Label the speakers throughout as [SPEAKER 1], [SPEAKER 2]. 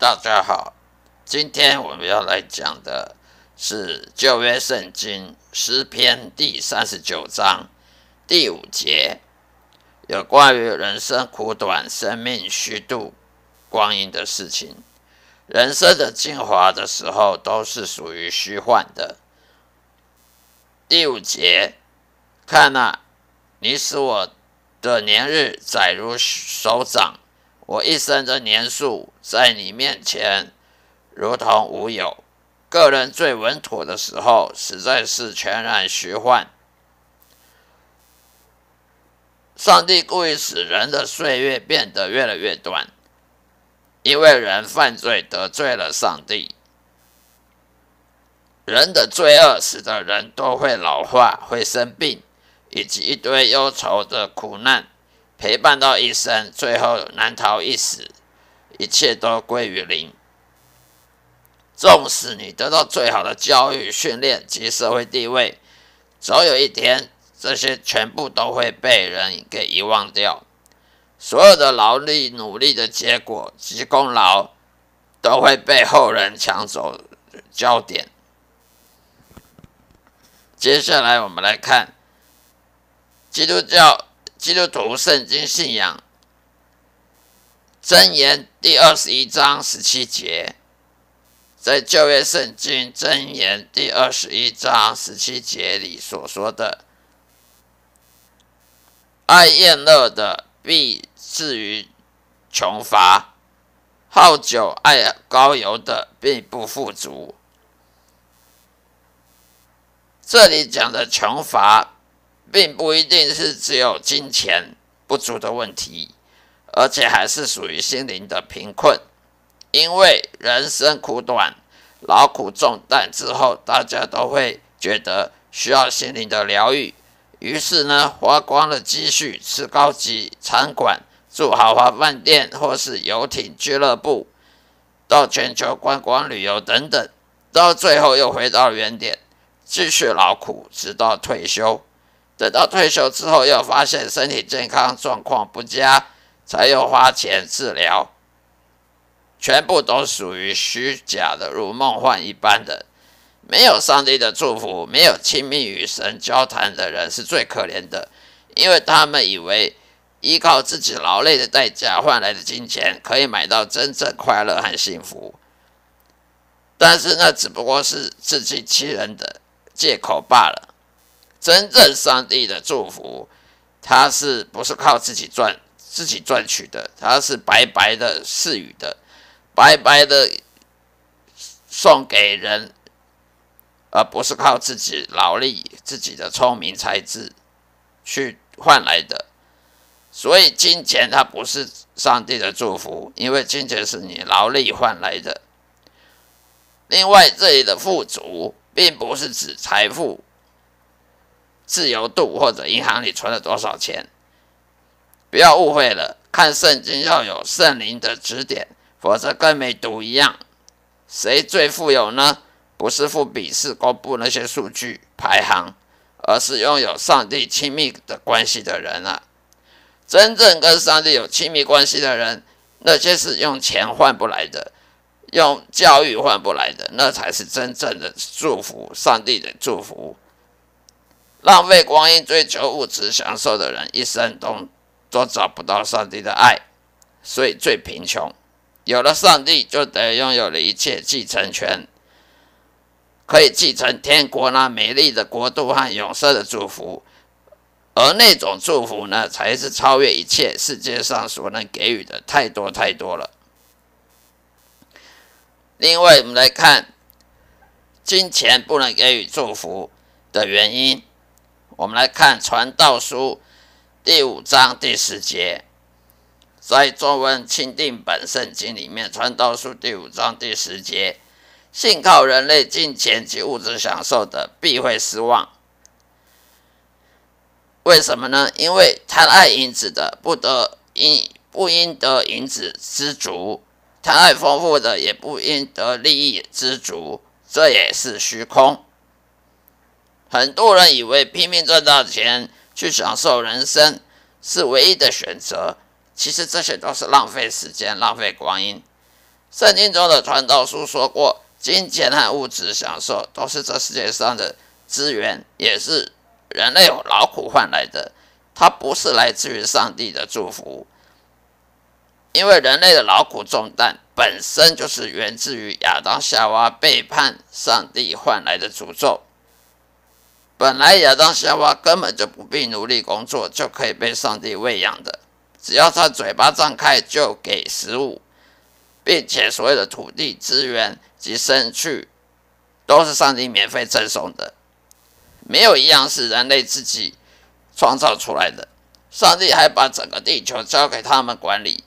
[SPEAKER 1] 大家好，今天我们要来讲的是旧约圣经诗篇第三十九章第五节，有关于人生苦短、生命虚度光阴的事情。人生的精华的时候，都是属于虚幻的。第五节，看那，你使我的年日载如手掌。我一生的年数在你面前如同无有。个人最稳妥的时候，实在是全然虚幻。上帝故意使人的岁月变得越来越短，因为人犯罪得罪了上帝。人的罪恶使得人都会老化、会生病，以及一堆忧愁的苦难。陪伴到一生，最后难逃一死，一切都归于零。纵使你得到最好的教育、训练及社会地位，总有一天，这些全部都会被人给遗忘掉。所有的劳力、努力的结果及功劳，都会被后人抢走焦点。接下来，我们来看基督教。基督徒圣经信仰箴言第二十一章十七节，在旧约圣经箴言第二十一章十七节里所说的：“爱宴乐的必至于穷乏，好酒爱高油的并不富足。”这里讲的穷乏。并不一定是只有金钱不足的问题，而且还是属于心灵的贫困。因为人生苦短，劳苦重担之后，大家都会觉得需要心灵的疗愈，于是呢，花光了积蓄，吃高级餐馆，住豪华饭店，或是游艇俱乐部，到全球观光旅游等等，到最后又回到原点，继续劳苦，直到退休。等到退休之后，又发现身体健康状况不佳，才又花钱治疗，全部都属于虚假的，如梦幻一般的。没有上帝的祝福，没有亲密与神交谈的人是最可怜的，因为他们以为依靠自己劳累的代价换来的金钱，可以买到真正快乐和幸福。但是那只不过是自欺欺人的借口罢了。真正上帝的祝福，他是不是靠自己赚、自己赚取的？他是白白的赐予的，白白的送给人，而不是靠自己劳力、自己的聪明才智去换来的。所以金钱它不是上帝的祝福，因为金钱是你劳力换来的。另外，这里的富足并不是指财富、自由度或者银行里存了多少钱，不要误会了。看圣经要有圣灵的指点，否则跟没读一样。谁最富有呢？不是付比试公布那些数据排行，而是拥有上帝亲密的关系的人啊！真正跟上帝有亲密关系的人，那些是用钱换不来的，用教育换不来的，那才是真正的祝福，上帝的祝福。浪费光阴追求物质享受的人，一生都都找不到上帝的爱，所以最贫穷。有了上帝，就得拥有了一切继承权，可以继承天国那美丽的国度和永生的祝福。而那种祝福呢，才是超越一切世界上所能给予的，太多太多了。另外，我们来看金钱不能给予祝福的原因。我们来看《传道书》第五章第十节。在中文钦定本圣经里面，《传道书》第五章第十节：信靠人类金钱及物质享受的，必会失望。为什么呢？因为贪爱银子的，不得应不应得银子知足；贪爱丰富的，也不应得利益知足。这也是虚空。很多人以为拼命赚到钱去享受人生是唯一的选择。其实这些都是浪费时间、浪费光阴。圣经中的传道书说过，金钱和物质享受都是这世界上的资源，也是人类劳苦换来的。它不是来自于上帝的祝福，因为人类的劳苦重担本身就是源自于亚当夏娃背叛上帝换来的诅咒。本来亚当夏娃根本就不必努力工作，就可以被上帝喂养的。只要他嘴巴张开，就给食物，并且所有的土地资源及生趣，都是上帝免费赠送的，没有一样是人类自己创造出来的。上帝还把整个地球交给他们管理。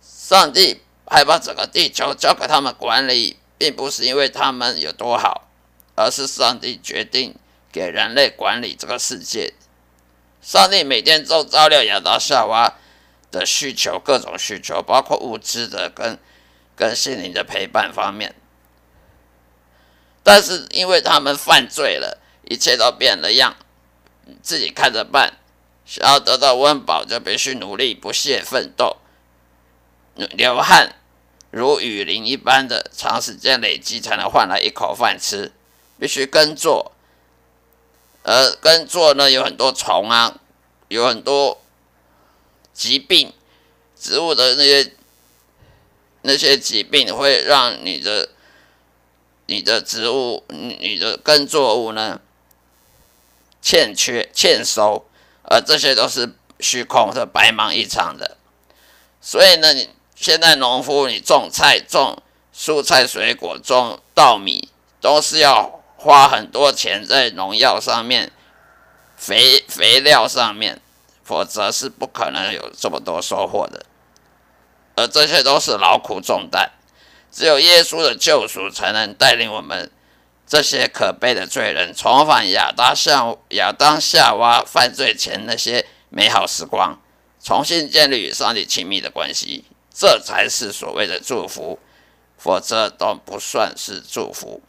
[SPEAKER 1] 上帝还把整个地球交给他们管理，并不是因为他们有多好，而是上帝决定给人类管理这个世界。上帝每天都照料亚当夏娃的需求，各种需求，包括物质的跟跟心灵的陪伴方面。但是因为他们犯罪了，一切都变了样，自己看着办。想要得到温饱，就必须努力不懈奋斗，流汗如雨淋一般的长时间累积，才能换来一口饭吃。必须耕作。而耕作呢，有很多虫啊，有很多疾病，植物的那些那些疾病会让你的你的植物、你的耕作物呢欠缺、欠收，而这些都是虚空，是白忙一场的。所以呢，你现在农夫你种菜、种蔬菜、水果、种稻米，都是要。花很多钱在农药上面、肥肥料上面，否则是不可能有这么多收获的。而这些都是劳苦重担，只有耶稣的救赎才能带领我们这些可悲的罪人重返亚当夏亚当夏娃犯罪前那些美好时光，重新建立与上帝亲密的关系。这才是所谓的祝福，否则都不算是祝福。